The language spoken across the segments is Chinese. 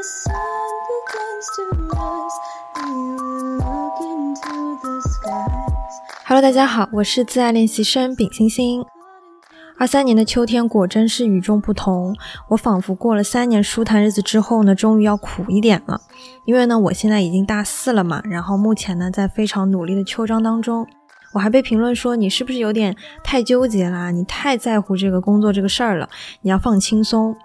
the sun begins to rise and you look into the skies. Hello，大家好，我是自爱练习生丙星星。二三年的秋天果真是与众不同，我仿佛过了三年舒坦日子之后呢，终于要苦一点了。因为呢，我现在已经大四了嘛，然后目前呢，在非常努力的秋招当中。我还被评论说你是不是有点太纠结啦？你太在乎这个工作这个事儿了，你要放轻松。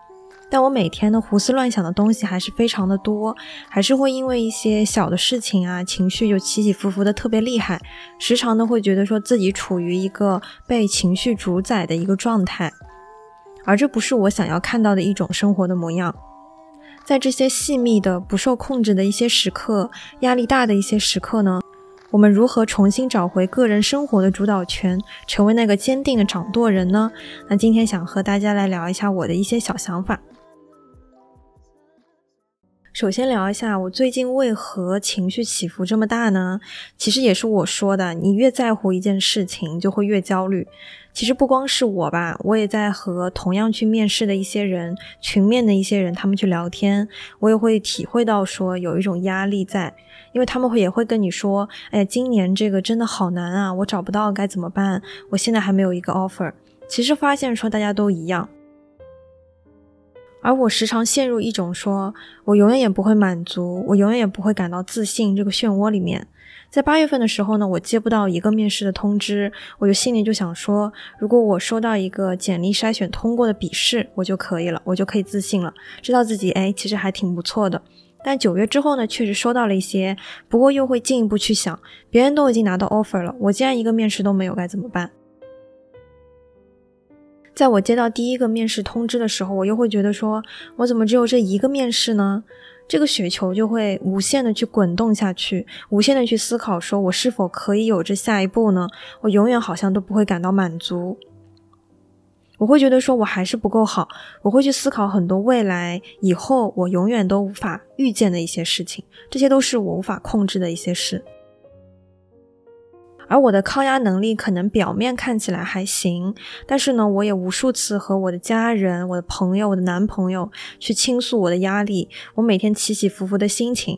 但我每天呢胡思乱想的东西还是非常的多，还是会因为一些小的事情啊，情绪就起起伏伏的特别厉害，时常呢会觉得说自己处于一个被情绪主宰的一个状态，而这不是我想要看到的一种生活的模样。在这些细密的不受控制的一些时刻，压力大的一些时刻呢？我们如何重新找回个人生活的主导权，成为那个坚定的掌舵人呢？那今天想和大家来聊一下我的一些小想法。首先聊一下我最近为何情绪起伏这么大呢？其实也是我说的，你越在乎一件事情，就会越焦虑。其实不光是我吧，我也在和同样去面试的一些人、群面的一些人，他们去聊天，我也会体会到说有一种压力在，因为他们会也会跟你说，哎，今年这个真的好难啊，我找不到该怎么办？我现在还没有一个 offer。其实发现说大家都一样。而我时常陷入一种说，我永远也不会满足，我永远也不会感到自信这个漩涡里面。在八月份的时候呢，我接不到一个面试的通知，我就心里就想说，如果我收到一个简历筛选通过的笔试，我就可以了，我就可以自信了，知道自己哎，其实还挺不错的。但九月之后呢，确实收到了一些，不过又会进一步去想，别人都已经拿到 offer 了，我既然一个面试都没有，该怎么办？在我接到第一个面试通知的时候，我又会觉得说，我怎么只有这一个面试呢？这个雪球就会无限的去滚动下去，无限的去思考，说我是否可以有这下一步呢？我永远好像都不会感到满足。我会觉得说我还是不够好，我会去思考很多未来以后我永远都无法预见的一些事情，这些都是我无法控制的一些事。而我的抗压能力可能表面看起来还行，但是呢，我也无数次和我的家人、我的朋友、我的男朋友去倾诉我的压力，我每天起起伏伏的心情，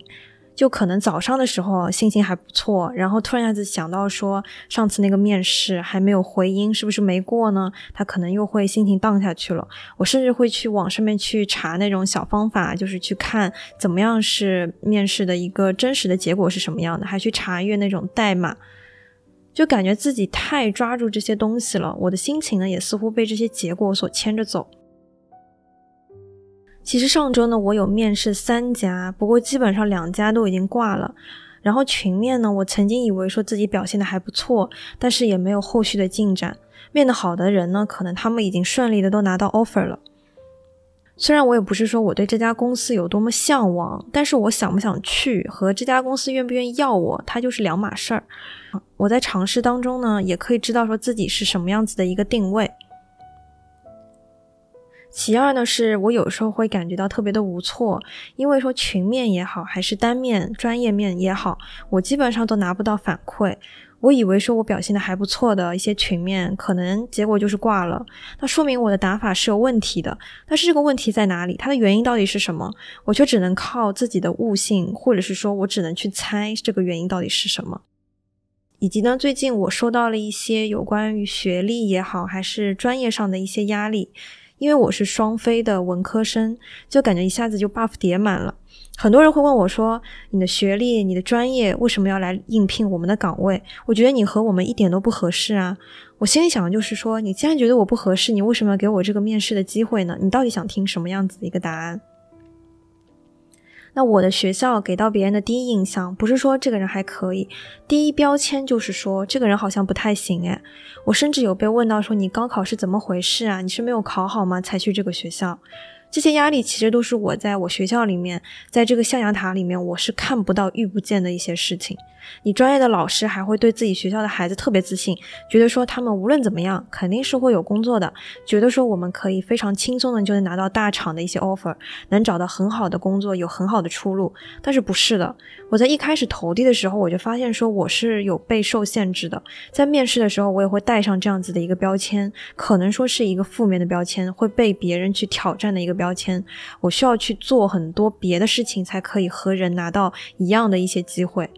就可能早上的时候心情还不错，然后突然一下子想到说上次那个面试还没有回音，是不是没过呢？他可能又会心情荡下去了。我甚至会去网上面去查那种小方法，就是去看怎么样是面试的一个真实的结果是什么样的，还去查阅那种代码。就感觉自己太抓住这些东西了，我的心情呢也似乎被这些结果所牵着走。其实上周呢，我有面试三家，不过基本上两家都已经挂了。然后群面呢，我曾经以为说自己表现的还不错，但是也没有后续的进展。面的好的人呢，可能他们已经顺利的都拿到 offer 了。虽然我也不是说我对这家公司有多么向往，但是我想不想去和这家公司愿不愿意要我，它就是两码事儿。我在尝试当中呢，也可以知道说自己是什么样子的一个定位。其二呢，是我有时候会感觉到特别的无措，因为说群面也好，还是单面专业面也好，我基本上都拿不到反馈。我以为说我表现的还不错的一些群面，可能结果就是挂了，那说明我的打法是有问题的。但是这个问题在哪里？它的原因到底是什么？我却只能靠自己的悟性，或者是说我只能去猜这个原因到底是什么。以及呢，最近我收到了一些有关于学历也好，还是专业上的一些压力，因为我是双非的文科生，就感觉一下子就 buff 叠满了。很多人会问我说：“你的学历、你的专业为什么要来应聘我们的岗位？”我觉得你和我们一点都不合适啊！我心里想的就是说，你既然觉得我不合适，你为什么要给我这个面试的机会呢？你到底想听什么样子的一个答案？那我的学校给到别人的第一印象，不是说这个人还可以，第一标签就是说这个人好像不太行诶，我甚至有被问到说：“你高考是怎么回事啊？你是没有考好吗？才去这个学校？”这些压力其实都是我在我学校里面，在这个象牙塔里面，我是看不到、遇不见的一些事情。你专业的老师还会对自己学校的孩子特别自信，觉得说他们无论怎么样肯定是会有工作的，觉得说我们可以非常轻松的就能拿到大厂的一些 offer，能找到很好的工作，有很好的出路。但是不是的，我在一开始投递的时候，我就发现说我是有被受限制的。在面试的时候，我也会带上这样子的一个标签，可能说是一个负面的标签，会被别人去挑战的一个。标签，我需要去做很多别的事情才可以和人拿到一样的一些机会。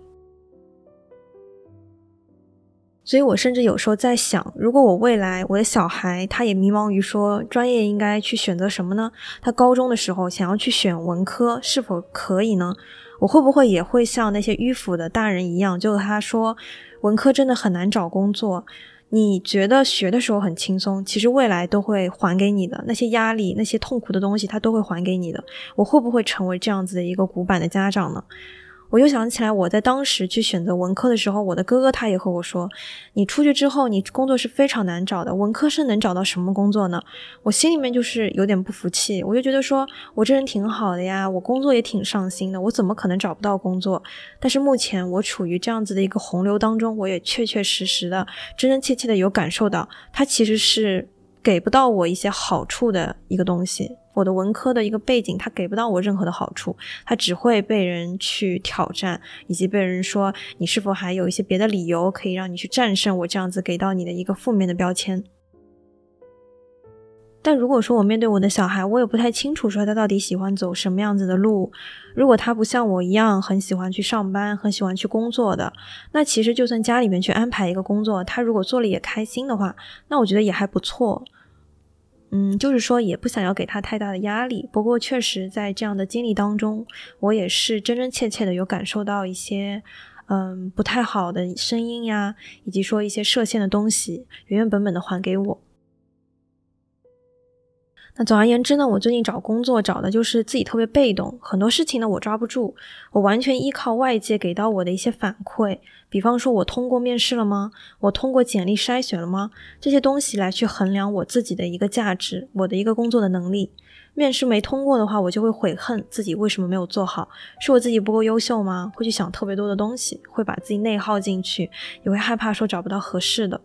所以我甚至有时候在想，如果我未来我的小孩他也迷茫于说专业应该去选择什么呢？他高中的时候想要去选文科，是否可以呢？我会不会也会像那些迂腐的大人一样，就和他说，文科真的很难找工作？你觉得学的时候很轻松，其实未来都会还给你的那些压力、那些痛苦的东西，他都会还给你的。我会不会成为这样子的一个古板的家长呢？我又想起来，我在当时去选择文科的时候，我的哥哥他也和我说：“你出去之后，你工作是非常难找的。文科生能找到什么工作呢？”我心里面就是有点不服气，我就觉得说我这人挺好的呀，我工作也挺上心的，我怎么可能找不到工作？但是目前我处于这样子的一个洪流当中，我也确确实实的、真真切切的有感受到，它其实是给不到我一些好处的一个东西。我的文科的一个背景，它给不到我任何的好处，它只会被人去挑战，以及被人说你是否还有一些别的理由可以让你去战胜我这样子给到你的一个负面的标签。但如果说我面对我的小孩，我也不太清楚说他到底喜欢走什么样子的路。如果他不像我一样很喜欢去上班，很喜欢去工作的，那其实就算家里面去安排一个工作，他如果做了也开心的话，那我觉得也还不错。嗯，就是说也不想要给他太大的压力。不过确实在这样的经历当中，我也是真真切切的有感受到一些，嗯，不太好的声音呀，以及说一些设限的东西，原原本本的还给我。那总而言之呢，我最近找工作找的就是自己特别被动，很多事情呢我抓不住，我完全依靠外界给到我的一些反馈，比方说我通过面试了吗？我通过简历筛选了吗？这些东西来去衡量我自己的一个价值，我的一个工作的能力。面试没通过的话，我就会悔恨自己为什么没有做好，是我自己不够优秀吗？会去想特别多的东西，会把自己内耗进去，也会害怕说找不到合适的。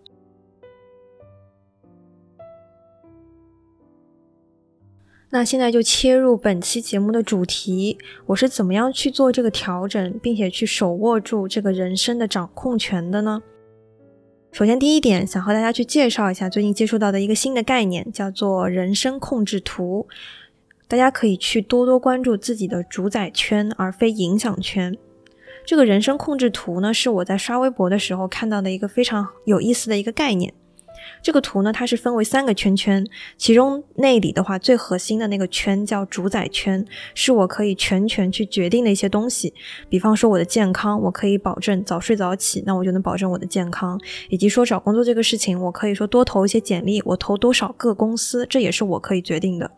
那现在就切入本期节目的主题，我是怎么样去做这个调整，并且去手握住这个人生的掌控权的呢？首先，第一点，想和大家去介绍一下最近接触到的一个新的概念，叫做人生控制图。大家可以去多多关注自己的主宰圈，而非影响圈。这个人生控制图呢，是我在刷微博的时候看到的一个非常有意思的一个概念。这个图呢，它是分为三个圈圈，其中内里的话，最核心的那个圈叫主宰圈，是我可以全权去决定的一些东西。比方说我的健康，我可以保证早睡早起，那我就能保证我的健康；以及说找工作这个事情，我可以说多投一些简历，我投多少个公司，这也是我可以决定的。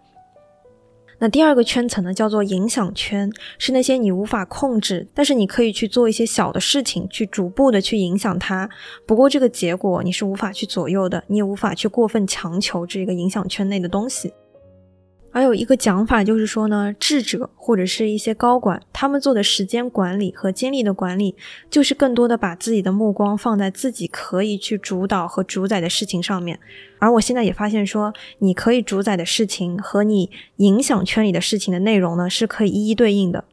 那第二个圈层呢，叫做影响圈，是那些你无法控制，但是你可以去做一些小的事情，去逐步的去影响它。不过这个结果你是无法去左右的，你也无法去过分强求这个影响圈内的东西。还有一个讲法就是说呢，智者或者是一些高管，他们做的时间管理和精力的管理，就是更多的把自己的目光放在自己可以去主导和主宰的事情上面。而我现在也发现说，你可以主宰的事情和你影响圈里的事情的内容呢，是可以一一对应的。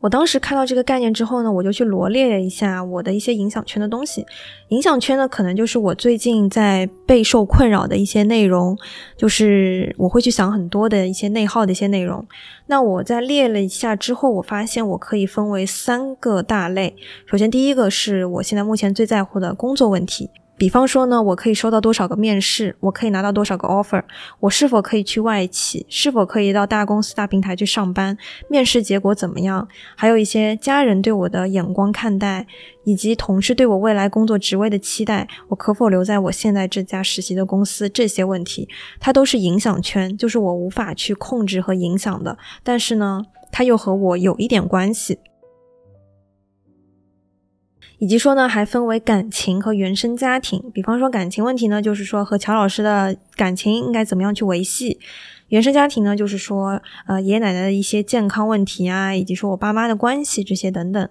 我当时看到这个概念之后呢，我就去罗列了一下我的一些影响圈的东西。影响圈呢，可能就是我最近在备受困扰的一些内容，就是我会去想很多的一些内耗的一些内容。那我在列了一下之后，我发现我可以分为三个大类。首先，第一个是我现在目前最在乎的工作问题。比方说呢，我可以收到多少个面试，我可以拿到多少个 offer，我是否可以去外企，是否可以到大公司、大平台去上班，面试结果怎么样？还有一些家人对我的眼光看待，以及同事对我未来工作职位的期待，我可否留在我现在这家实习的公司？这些问题，它都是影响圈，就是我无法去控制和影响的，但是呢，它又和我有一点关系。以及说呢，还分为感情和原生家庭。比方说感情问题呢，就是说和乔老师的感情应该怎么样去维系；原生家庭呢，就是说呃爷爷奶奶的一些健康问题啊，以及说我爸妈的关系这些等等。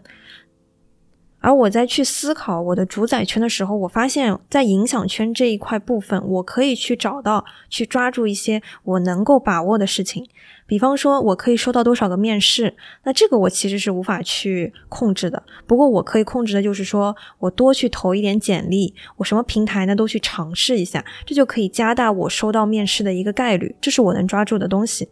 而我在去思考我的主宰圈的时候，我发现，在影响圈这一块部分，我可以去找到、去抓住一些我能够把握的事情。比方说，我可以收到多少个面试，那这个我其实是无法去控制的。不过，我可以控制的就是说我多去投一点简历，我什么平台呢都去尝试一下，这就可以加大我收到面试的一个概率。这是我能抓住的东西。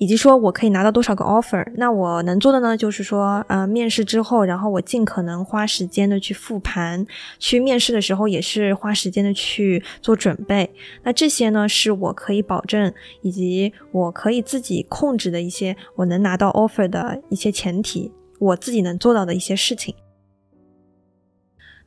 以及说我可以拿到多少个 offer，那我能做的呢，就是说，呃，面试之后，然后我尽可能花时间的去复盘，去面试的时候也是花时间的去做准备。那这些呢，是我可以保证，以及我可以自己控制的一些我能拿到 offer 的一些前提，我自己能做到的一些事情。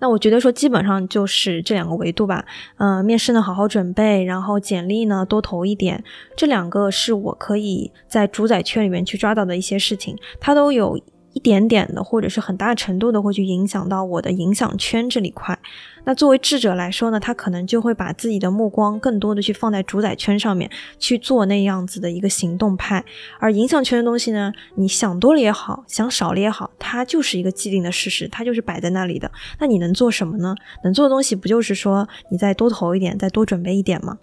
那我觉得说基本上就是这两个维度吧，嗯，面试呢好好准备，然后简历呢多投一点，这两个是我可以在主宰圈里面去抓到的一些事情，它都有。一点点的，或者是很大程度的，会去影响到我的影响圈这里块。那作为智者来说呢，他可能就会把自己的目光更多的去放在主宰圈上面去做那样子的一个行动派。而影响圈的东西呢，你想多了也好，想少了也好，它就是一个既定的事实，它就是摆在那里的。那你能做什么呢？能做的东西不就是说你再多投一点，再多准备一点吗？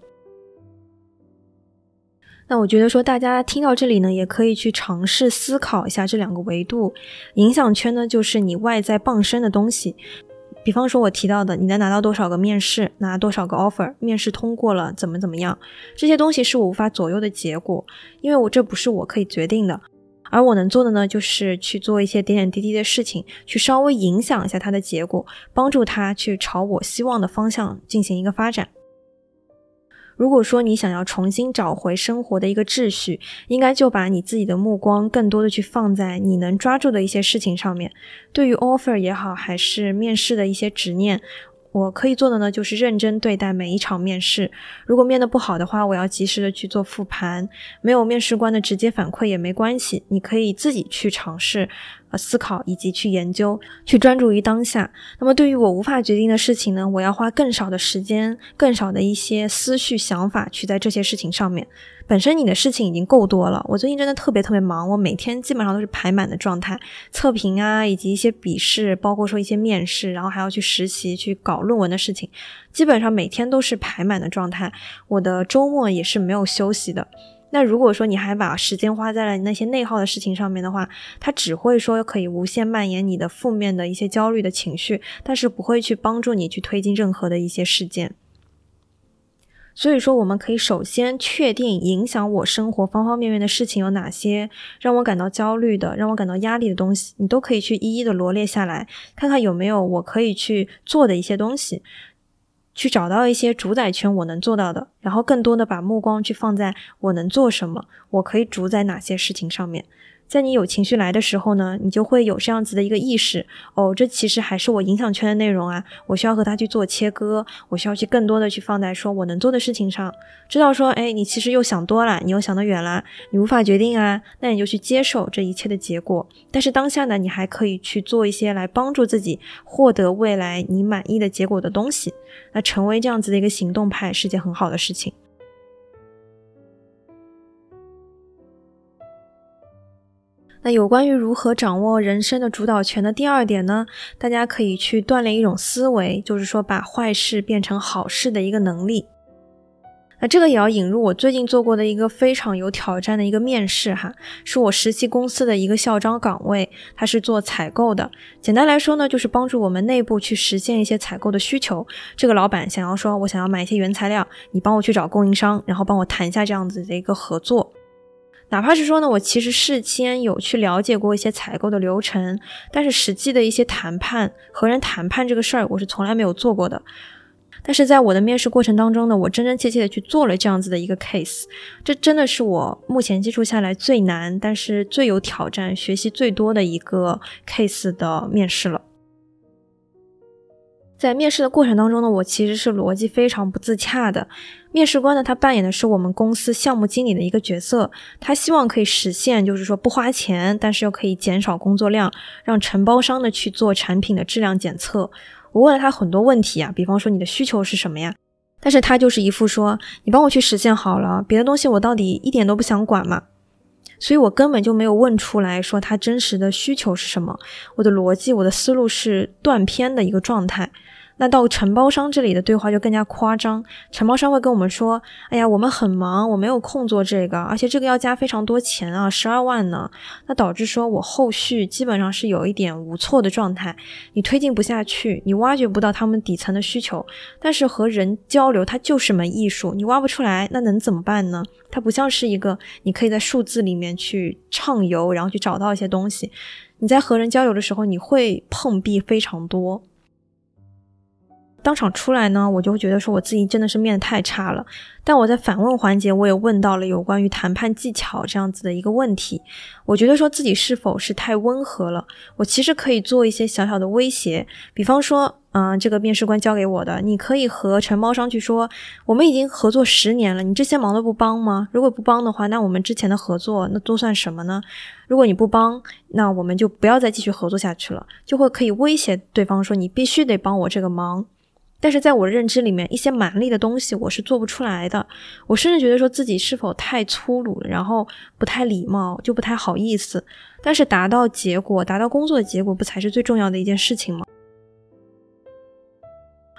那我觉得说，大家听到这里呢，也可以去尝试思考一下这两个维度。影响圈呢，就是你外在傍身的东西，比方说我提到的，你能拿到多少个面试，拿多少个 offer，面试通过了怎么怎么样，这些东西是我无法左右的结果，因为我这不是我可以决定的。而我能做的呢，就是去做一些点点滴滴的事情，去稍微影响一下它的结果，帮助它去朝我希望的方向进行一个发展。如果说你想要重新找回生活的一个秩序，应该就把你自己的目光更多的去放在你能抓住的一些事情上面。对于 offer 也好，还是面试的一些执念。我可以做的呢，就是认真对待每一场面试。如果面的不好的话，我要及时的去做复盘。没有面试官的直接反馈也没关系，你可以自己去尝试、呃思考以及去研究，去专注于当下。那么对于我无法决定的事情呢，我要花更少的时间、更少的一些思绪、想法去在这些事情上面。本身你的事情已经够多了，我最近真的特别特别忙，我每天基本上都是排满的状态，测评啊，以及一些笔试，包括说一些面试，然后还要去实习、去搞论文的事情，基本上每天都是排满的状态。我的周末也是没有休息的。那如果说你还把时间花在了那些内耗的事情上面的话，它只会说可以无限蔓延你的负面的一些焦虑的情绪，但是不会去帮助你去推进任何的一些事件。所以说，我们可以首先确定影响我生活方方面面的事情有哪些，让我感到焦虑的、让我感到压力的东西，你都可以去一一的罗列下来，看看有没有我可以去做的一些东西，去找到一些主宰权我能做到的，然后更多的把目光去放在我能做什么，我可以主宰哪些事情上面。在你有情绪来的时候呢，你就会有这样子的一个意识。哦，这其实还是我影响圈的内容啊，我需要和他去做切割，我需要去更多的去放在说我能做的事情上，知道说，哎，你其实又想多了，你又想得远了，你无法决定啊，那你就去接受这一切的结果，但是当下呢，你还可以去做一些来帮助自己获得未来你满意的结果的东西，那成为这样子的一个行动派是件很好的事情。那有关于如何掌握人生的主导权的第二点呢？大家可以去锻炼一种思维，就是说把坏事变成好事的一个能力。那这个也要引入我最近做过的一个非常有挑战的一个面试哈，是我实习公司的一个校招岗位，它是做采购的。简单来说呢，就是帮助我们内部去实现一些采购的需求。这个老板想要说，我想要买一些原材料，你帮我去找供应商，然后帮我谈一下这样子的一个合作。哪怕是说呢，我其实事先有去了解过一些采购的流程，但是实际的一些谈判和人谈判这个事儿，我是从来没有做过的。但是在我的面试过程当中呢，我真真切切的去做了这样子的一个 case，这真的是我目前接触下来最难，但是最有挑战、学习最多的一个 case 的面试了。在面试的过程当中呢，我其实是逻辑非常不自洽的。面试官呢，他扮演的是我们公司项目经理的一个角色，他希望可以实现，就是说不花钱，但是又可以减少工作量，让承包商呢去做产品的质量检测。我问了他很多问题啊，比方说你的需求是什么呀？但是他就是一副说，你帮我去实现好了，别的东西我到底一点都不想管嘛。所以我根本就没有问出来说他真实的需求是什么。我的逻辑、我的思路是断片的一个状态。那到承包商这里的对话就更加夸张，承包商会跟我们说：“哎呀，我们很忙，我没有空做这个，而且这个要加非常多钱啊，十二万呢。”那导致说我后续基本上是有一点无措的状态，你推进不下去，你挖掘不到他们底层的需求。但是和人交流，它就是门艺术，你挖不出来，那能怎么办呢？它不像是一个你可以在数字里面去畅游，然后去找到一些东西。你在和人交流的时候，你会碰壁非常多。当场出来呢，我就会觉得说我自己真的是面太差了。但我在反问环节，我也问到了有关于谈判技巧这样子的一个问题。我觉得说自己是否是太温和了？我其实可以做一些小小的威胁，比方说，嗯，这个面试官交给我的，你可以和承包商去说，我们已经合作十年了，你这些忙都不帮吗？如果不帮的话，那我们之前的合作那都算什么呢？如果你不帮，那我们就不要再继续合作下去了，就会可以威胁对方说，你必须得帮我这个忙。但是在我认知里面，一些蛮力的东西我是做不出来的。我甚至觉得说自己是否太粗鲁，然后不太礼貌，就不太好意思。但是达到结果，达到工作的结果，不才是最重要的一件事情吗？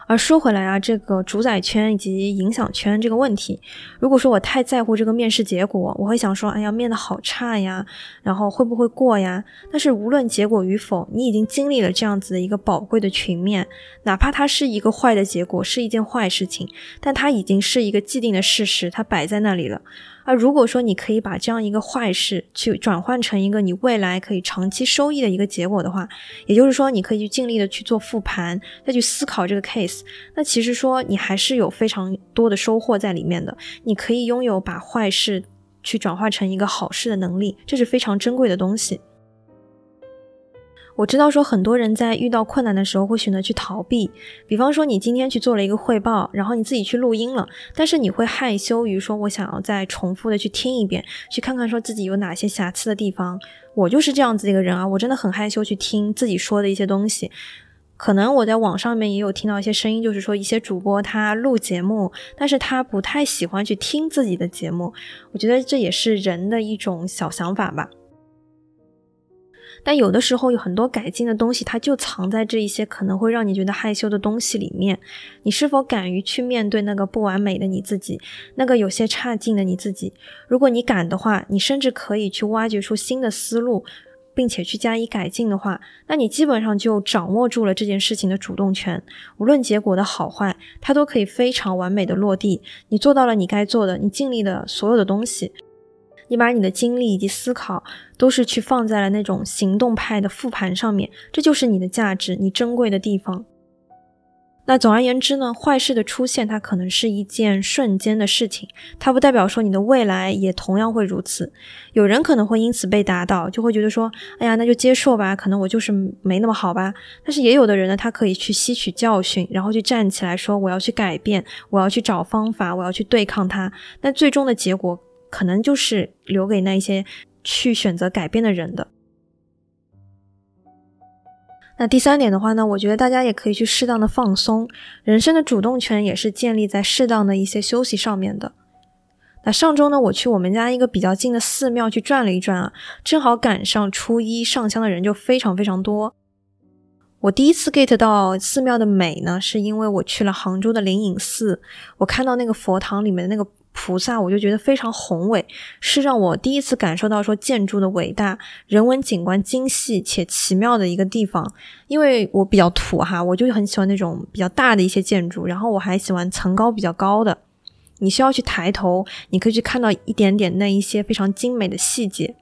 而说回来啊，这个主宰圈以及影响圈这个问题，如果说我太在乎这个面试结果，我会想说，哎呀，面的好差呀，然后会不会过呀？但是无论结果与否，你已经经历了这样子的一个宝贵的群面，哪怕它是一个坏的结果，是一件坏事情，但它已经是一个既定的事实，它摆在那里了。而如果说你可以把这样一个坏事去转换成一个你未来可以长期收益的一个结果的话，也就是说你可以去尽力的去做复盘，再去思考这个 case，那其实说你还是有非常多的收获在里面的。你可以拥有把坏事去转化成一个好事的能力，这是非常珍贵的东西。我知道说很多人在遇到困难的时候会选择去逃避，比方说你今天去做了一个汇报，然后你自己去录音了，但是你会害羞于说我想要再重复的去听一遍，去看看说自己有哪些瑕疵的地方。我就是这样子一个人啊，我真的很害羞去听自己说的一些东西。可能我在网上面也有听到一些声音，就是说一些主播他录节目，但是他不太喜欢去听自己的节目。我觉得这也是人的一种小想法吧。但有的时候有很多改进的东西，它就藏在这一些可能会让你觉得害羞的东西里面。你是否敢于去面对那个不完美的你自己，那个有些差劲的你自己？如果你敢的话，你甚至可以去挖掘出新的思路，并且去加以改进的话，那你基本上就掌握住了这件事情的主动权。无论结果的好坏，它都可以非常完美的落地。你做到了你该做的，你尽力的所有的东西。你把你的精力以及思考都是去放在了那种行动派的复盘上面，这就是你的价值，你珍贵的地方。那总而言之呢，坏事的出现它可能是一件瞬间的事情，它不代表说你的未来也同样会如此。有人可能会因此被打倒，就会觉得说，哎呀，那就接受吧，可能我就是没那么好吧。但是也有的人呢，他可以去吸取教训，然后去站起来说，我要去改变，我要去找方法，我要去对抗它。那最终的结果。可能就是留给那些去选择改变的人的。那第三点的话呢，我觉得大家也可以去适当的放松，人生的主动权也是建立在适当的一些休息上面的。那上周呢，我去我们家一个比较近的寺庙去转了一转啊，正好赶上初一上香的人就非常非常多。我第一次 get 到寺庙的美呢，是因为我去了杭州的灵隐寺，我看到那个佛堂里面的那个。菩萨，我就觉得非常宏伟，是让我第一次感受到说建筑的伟大，人文景观精细且奇妙的一个地方。因为我比较土哈，我就很喜欢那种比较大的一些建筑，然后我还喜欢层高比较高的。你需要去抬头，你可以去看到一点点那一些非常精美的细节。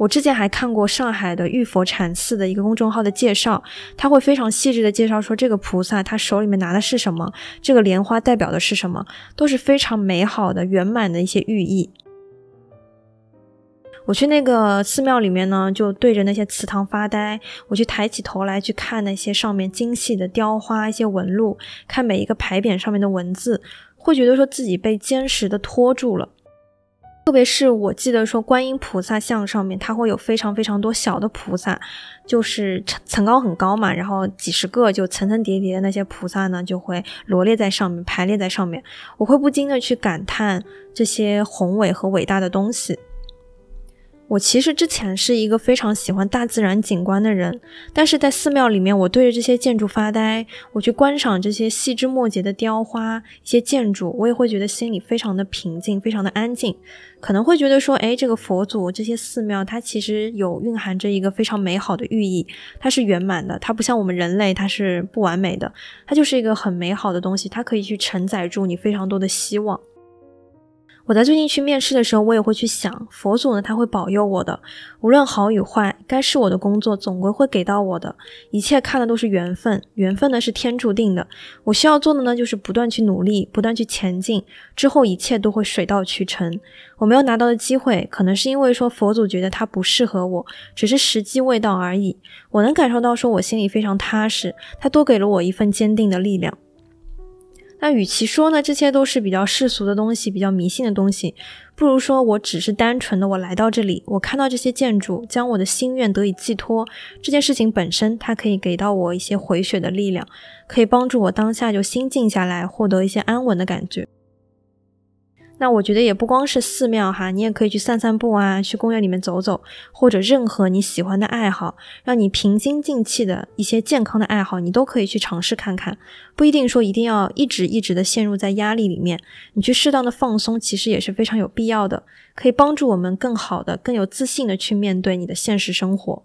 我之前还看过上海的玉佛禅寺的一个公众号的介绍，他会非常细致的介绍说这个菩萨他手里面拿的是什么，这个莲花代表的是什么，都是非常美好的圆满的一些寓意。我去那个寺庙里面呢，就对着那些祠堂发呆，我去抬起头来去看那些上面精细的雕花、一些纹路，看每一个牌匾上面的文字，会觉得说自己被坚实的托住了。特别是我记得说，观音菩萨像上面，它会有非常非常多小的菩萨，就是层层高很高嘛，然后几十个就层层叠叠的那些菩萨呢，就会罗列在上面，排列在上面。我会不禁的去感叹这些宏伟和伟大的东西。我其实之前是一个非常喜欢大自然景观的人，但是在寺庙里面，我对着这些建筑发呆，我去观赏这些细枝末节的雕花、一些建筑，我也会觉得心里非常的平静，非常的安静。可能会觉得说，哎，这个佛祖、这些寺庙，它其实有蕴含着一个非常美好的寓意，它是圆满的，它不像我们人类，它是不完美的，它就是一个很美好的东西，它可以去承载住你非常多的希望。我在最近去面试的时候，我也会去想，佛祖呢，他会保佑我的，无论好与坏，该是我的工作总归会给到我的，一切看的都是缘分，缘分呢是天注定的，我需要做的呢就是不断去努力，不断去前进，之后一切都会水到渠成。我没有拿到的机会，可能是因为说佛祖觉得他不适合我，只是时机未到而已。我能感受到，说我心里非常踏实，他多给了我一份坚定的力量。那与其说呢，这些都是比较世俗的东西，比较迷信的东西，不如说我只是单纯的我来到这里，我看到这些建筑，将我的心愿得以寄托。这件事情本身，它可以给到我一些回血的力量，可以帮助我当下就心静下来，获得一些安稳的感觉。那我觉得也不光是寺庙哈，你也可以去散散步啊，去公园里面走走，或者任何你喜欢的爱好，让你平心静气的一些健康的爱好，你都可以去尝试看看。不一定说一定要一直一直的陷入在压力里面，你去适当的放松，其实也是非常有必要的，可以帮助我们更好的、更有自信的去面对你的现实生活。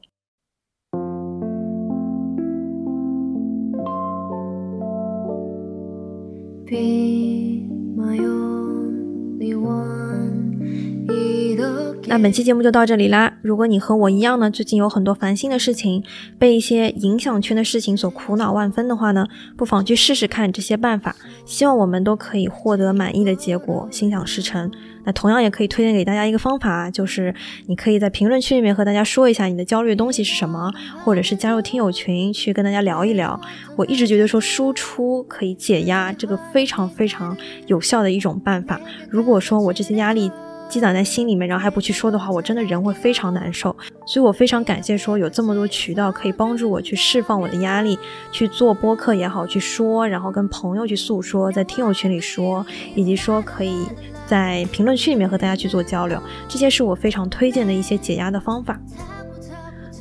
那本期节目就到这里啦。如果你和我一样呢，最近有很多烦心的事情，被一些影响圈的事情所苦恼万分的话呢，不妨去试试看这些办法。希望我们都可以获得满意的结果，心想事成。那同样也可以推荐给大家一个方法，就是你可以在评论区里面和大家说一下你的焦虑东西是什么，或者是加入听友群去跟大家聊一聊。我一直觉得说输出可以解压，这个非常非常有效的一种办法。如果说我这些压力，积攒在心里面，然后还不去说的话，我真的人会非常难受。所以我非常感谢说有这么多渠道可以帮助我去释放我的压力，去做播客也好，去说，然后跟朋友去诉说，在听友群里说，以及说可以在评论区里面和大家去做交流，这些是我非常推荐的一些解压的方法。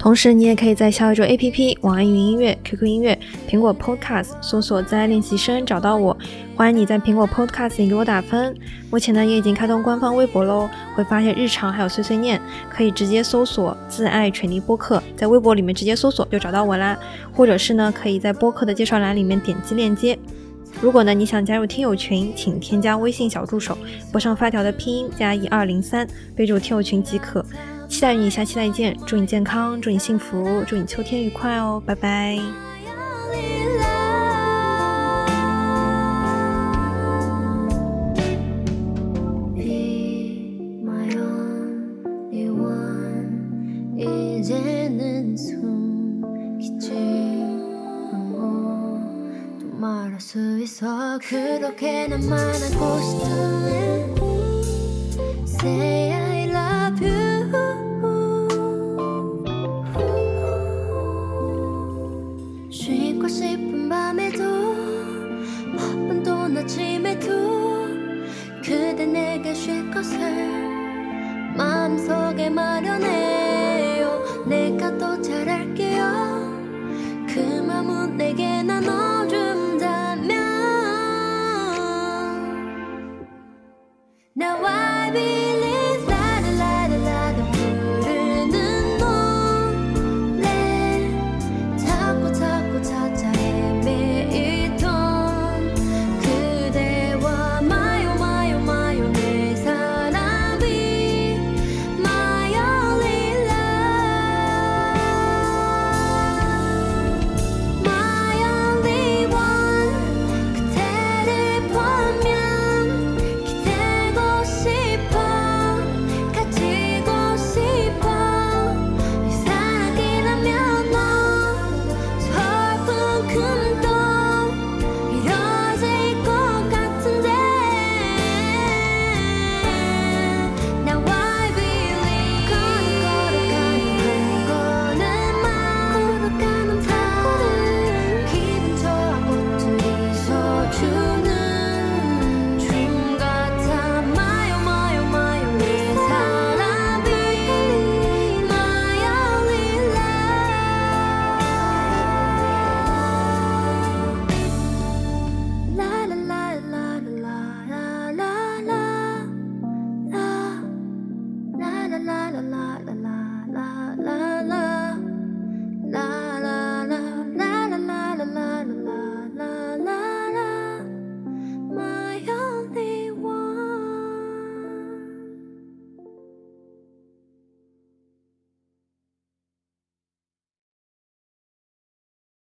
同时，你也可以在小宇宙 APP、网易云音乐、QQ 音乐、苹果 Podcast 搜索“自爱练习生”找到我。欢迎你在苹果 Podcast 里给我打分。目前呢，也已经开通官方微博喽，会发现日常还有碎碎念，可以直接搜索“自爱锤泥播客”，在微博里面直接搜索就找到我啦。或者是呢，可以在播客的介绍栏里面点击链接。如果呢，你想加入听友群，请添加微信小助手，播上发条的拼音加一二零三，备注听友群即可。期待与你下期再见祝你健康祝你幸福祝你秋天愉快哦拜拜 say 마음속에 마련해요. 내가 또 잘할게요. 그 마음은 내게 나눠.